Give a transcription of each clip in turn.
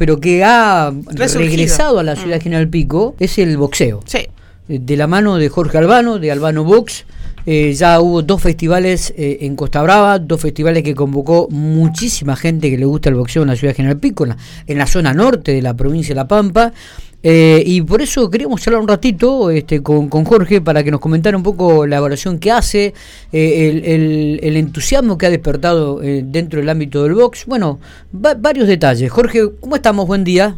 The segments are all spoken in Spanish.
pero que ha regresado a la ciudad de General Pico, es el boxeo. Sí. Eh, de la mano de Jorge Albano, de Albano Box. Eh, ya hubo dos festivales eh, en Costa Brava, dos festivales que convocó muchísima gente que le gusta el boxeo en la ciudad de General Pico, en la, en la zona norte de la provincia de La Pampa. Y por eso queríamos hablar un ratito este, con, con, Jorge para que nos comentara un poco la evaluación que hace, el, el, el, entusiasmo que ha despertado dentro del ámbito del box. Bueno, varios detalles. Jorge, ¿cómo estamos? Buen día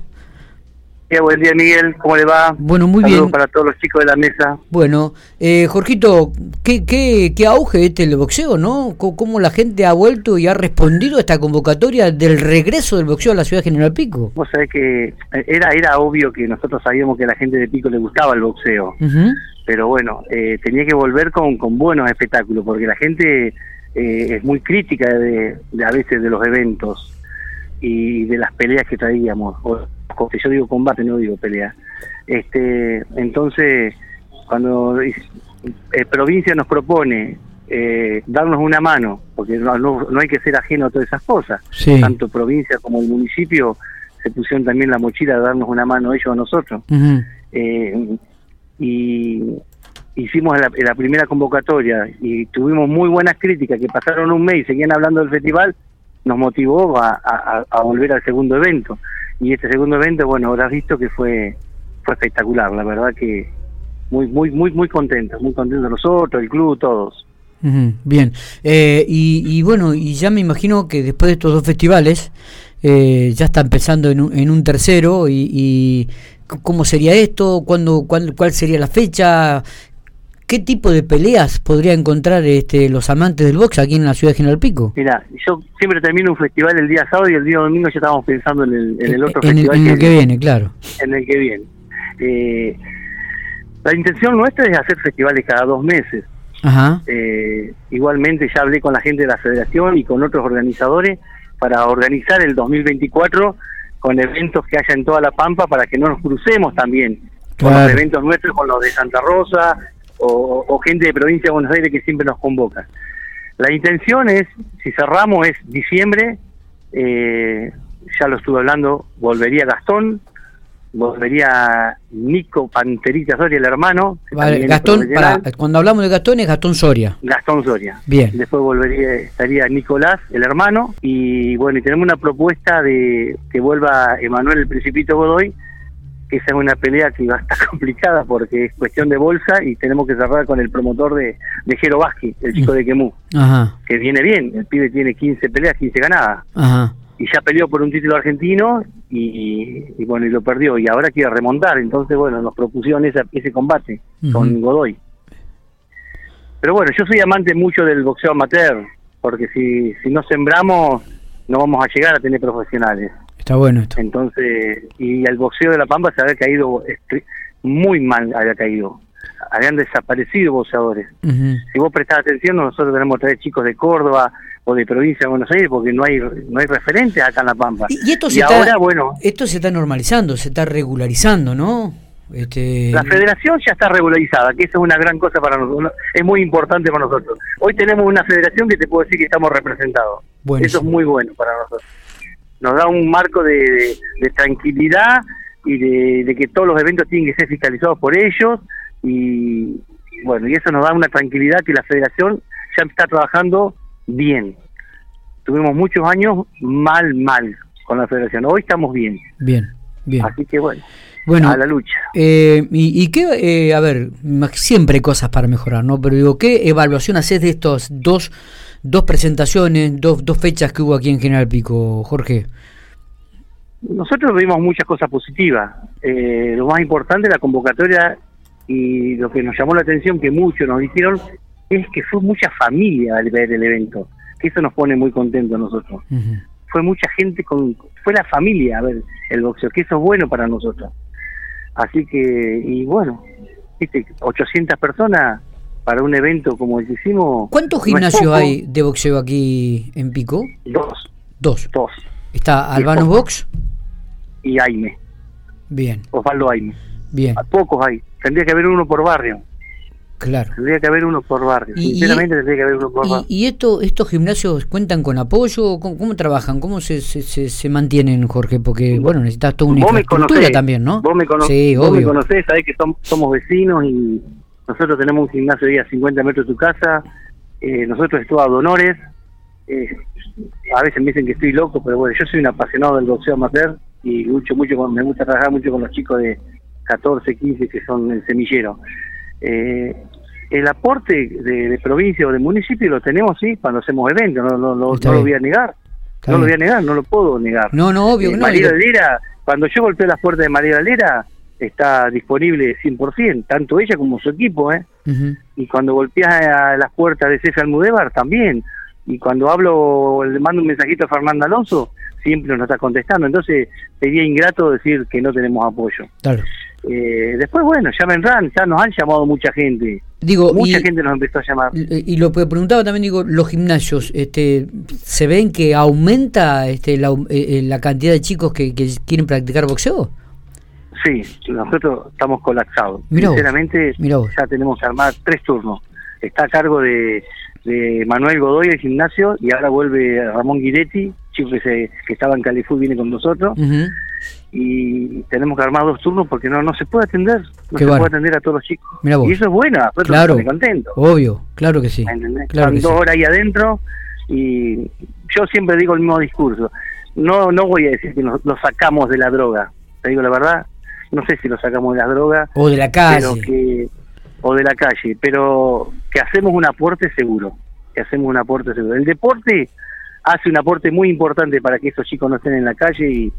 buen día Miguel, ¿cómo le va? Bueno, muy bien. para todos los chicos de la mesa. Bueno, eh, Jorgito, ¿qué, qué, qué auge este el boxeo, ¿no? ¿Cómo la gente ha vuelto y ha respondido a esta convocatoria del regreso del boxeo a la ciudad de General Pico? Vos sabés que eh, era, era obvio que nosotros sabíamos que a la gente de Pico le gustaba el boxeo, pero bueno, eh, tenía que volver con, con buenos espectáculos, porque la gente eh, es muy crítica de, de, a veces de los eventos y de las peleas que traíamos yo digo combate, no digo pelea. Este, entonces, cuando eh, provincia nos propone eh, darnos una mano, porque no, no, hay que ser ajeno a todas esas cosas, tanto provincia como el municipio se pusieron también la mochila de darnos una mano ellos a nosotros. Eh, y hicimos la, primera convocatoria y tuvimos muy buenas críticas que pasaron un mes y seguían hablando del festival, nos motivó a volver al segundo evento y este segundo evento, bueno, habrás visto que fue fue espectacular, la verdad que muy muy muy muy contentos, muy contentos nosotros, el club, todos. bien, eh, y, bueno, y ya me imagino que después de estos dos festivales eh, ya está empezando en un, en un tercero y, cómo sería esto, ¿Cuándo, cuál, cuál sería la fecha, ¿Qué tipo de peleas podría encontrar este, los amantes del box aquí en la ciudad de General Pico? Mira, yo siempre termino un festival el día sábado y el día domingo ya estábamos pensando en el, en el otro festival. en el que viene, claro. En el que viene. Eh, la intención nuestra es hacer festivales cada dos meses. Ajá. Eh, igualmente ya hablé con la gente de la federación y con otros organizadores para organizar el 2024 con eventos que haya en toda la Pampa para que no nos crucemos también con los eventos nuestros, con los de Santa Rosa, o, gente de provincia de Buenos Aires que siempre nos convoca. La intención es, si cerramos es diciembre, eh, ya lo estuve hablando, volvería Gastón, volvería Nico Panterita Soria, el hermano. Gastón, cuando hablamos de Gastón es Gastón Soria. Gastón Soria. Bien. Después volvería, estaría Nicolás, el hermano, y bueno, y tenemos una propuesta de que vuelva Emanuel el Principito Godoy, esa es una pelea que va a estar complicada porque es cuestión de bolsa y tenemos que cerrar con el promotor de, de Jero Vázquez, el chico de Quemú, que viene bien, el pibe tiene 15 peleas, 15 ganadas. Y ya peleó por un título argentino y, bueno, y lo perdió y ahora quiere remontar, entonces bueno, nos propusieron esa, ese combate con Godoy. Pero bueno, yo soy amante mucho del boxeo amateur, porque si, si no sembramos no vamos a llegar a tener profesionales. Está bueno esto. Entonces, y el boxeo de La Pampa se había caído muy mal, había caído. Habían desaparecido boxeadores. Si vos prestás atención, nosotros tenemos tres chicos de Córdoba o de provincia de Buenos Aires porque no hay no hay referentes acá en La Pampa. Y, esto se ahora, bueno, esto se está normalizando, se está regularizando, ¿no? Este... La federación ya está regularizada, que eso es una gran cosa para nosotros, es muy importante para nosotros. Hoy tenemos una federación que te puedo decir que estamos representados. Eso es muy bueno para nosotros nos da un marco de, tranquilidad y de, que todos los eventos tienen que ser fiscalizados por ellos y bueno, y eso nos da una tranquilidad que la federación ya está trabajando bien. Tuvimos muchos años mal, mal con la federación. Hoy estamos bien. Bien, bien. Así que bueno, bueno a la lucha. Eh, y, y, qué, eh, a ver, siempre hay cosas para mejorar, ¿no? Pero digo, ¿qué evaluación haces de estos dos dos presentaciones, dos, dos fechas que hubo aquí en General Pico, Jorge. Nosotros vimos muchas cosas positivas. Eh, lo más importante, la convocatoria y lo que nos llamó la atención, que muchos nos dijeron, es que fue mucha familia al ver el evento, que eso nos pone muy contentos a nosotros. Fue mucha gente, con fue la familia a ver el boxeo, que eso es bueno para nosotros. Así que, y bueno, ¿viste? 800 personas para un evento como el que hicimos. ¿Cuántos gimnasios hay de boxeo aquí en Pico? Dos. Dos. Dos. ¿Está Albano Box? Y Aime. Bien. Osvaldo Aime. Bien. A pocos hay. Tendría que haber uno por barrio. Claro. Tendría que haber uno por barrio. Sinceramente tendría que haber uno por barrio. ¿Y esto, estos gimnasios cuentan con apoyo? ¿Cómo, trabajan? ¿Cómo se, se, se, mantienen, Jorge? Porque, bueno, necesitas toda una infraestructura también, ¿no? Vos me, sí, vos me conocés, sabés que somos vecinos y nosotros tenemos un gimnasio ahí a 50 metros de tu casa. Eh, nosotros estamos a Donores. Eh, a veces me dicen que estoy loco, pero bueno, yo soy un apasionado del boxeo amateur y mucho, mucho, me gusta trabajar mucho con los chicos de 14, 15 que son el semillero. Eh, el aporte de, provincia o de municipio lo tenemos, sí, cuando hacemos eventos, no, no, no, lo voy a negar. no lo voy a negar, no lo puedo negar. No, no, obvio eh, no. María Valera, cuando yo golpeé las puertas de María Valera, está disponible 100%, tanto ella como su equipo, ¿eh? Y cuando golpeas las puertas de César Almudévar, también. Y cuando hablo, le mando un mensajito a Fernando Alonso, siempre nos está contestando. Entonces, sería ingrato decir que no tenemos apoyo. Claro. Eh, después, bueno, ya vendrán, ya nos han llamado mucha gente. Digo, mucha gente nos empezó a llamar. Y lo que preguntaba también, digo, los gimnasios, este, ¿se ven que aumenta este, la, eh, eh, la cantidad de chicos que, quieren practicar boxeo? Sí, nosotros estamos colapsados. Sinceramente, ya tenemos que armar tres turnos. Está a cargo de, de Manuel Godoy el gimnasio y ahora vuelve Ramón Guidetti, chico que, se, que estaba en Califú, viene con nosotros y tenemos que armar dos turnos porque no no se puede atender, no se puede atender a todos los chicos. Y eso es bueno, claro, contento. Obvio, claro que sí. Claro dos horas ahí adentro y yo siempre digo el mismo discurso. No no voy a decir que nos, lo sacamos de la droga, te digo la verdad, no sé si lo sacamos de la droga o de la calle. que, o de la calle, pero que hacemos un aporte seguro, que hacemos un aporte seguro. El deporte hace un aporte muy importante para que esos chicos no estén en la calle y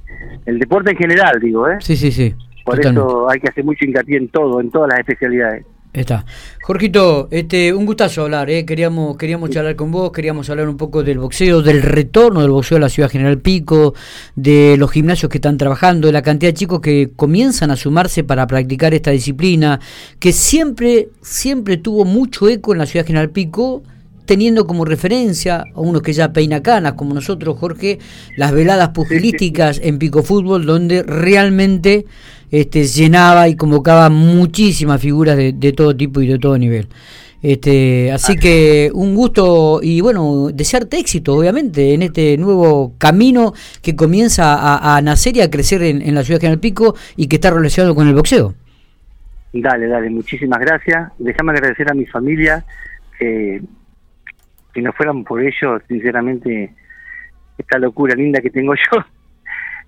el deporte en general, digo, ¿eh? Sí, sí, sí. Por eso hay que hacer mucho hincapié en todo, en todas las especialidades. Está. Jorgito, este, un gustazo hablar, ¿eh? queríamos, queríamos charlar con vos, queríamos hablar un poco del boxeo, del retorno del boxeo a la ciudad General Pico, de los gimnasios que están trabajando, de la cantidad de chicos que comienzan a sumarse para practicar esta disciplina, que siempre, siempre tuvo mucho eco en la ciudad General Pico, teniendo como referencia a uno que ya peina canas, como nosotros, Jorge, las veladas pugilísticas en Pico Fútbol, donde realmente este, llenaba y convocaba muchísimas figuras de, todo tipo y de todo nivel. Este, así que un gusto y bueno, desearte éxito, obviamente, en este nuevo camino que comienza a, nacer y a crecer en, la ciudad de General Pico y que está relacionado con el boxeo. Dale, dale, muchísimas gracias. Déjame agradecer a mi familia que si no fueran por ellos, sinceramente, esta locura linda que tengo yo,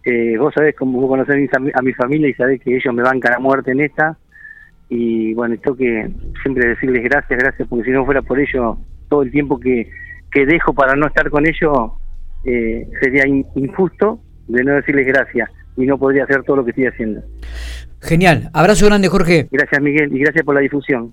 eh, vos sabés cómo vos conocés a mi, familia y sabés que ellos me bancan a muerte en esta, y bueno, tengo que siempre decirles gracias, gracias, porque si no fuera por ellos, todo el tiempo que, que dejo para no estar con ellos eh, sería injusto de no decirles gracias y no podría hacer todo lo que estoy haciendo. Genial, abrazo grande Jorge. Gracias Miguel y gracias por la difusión.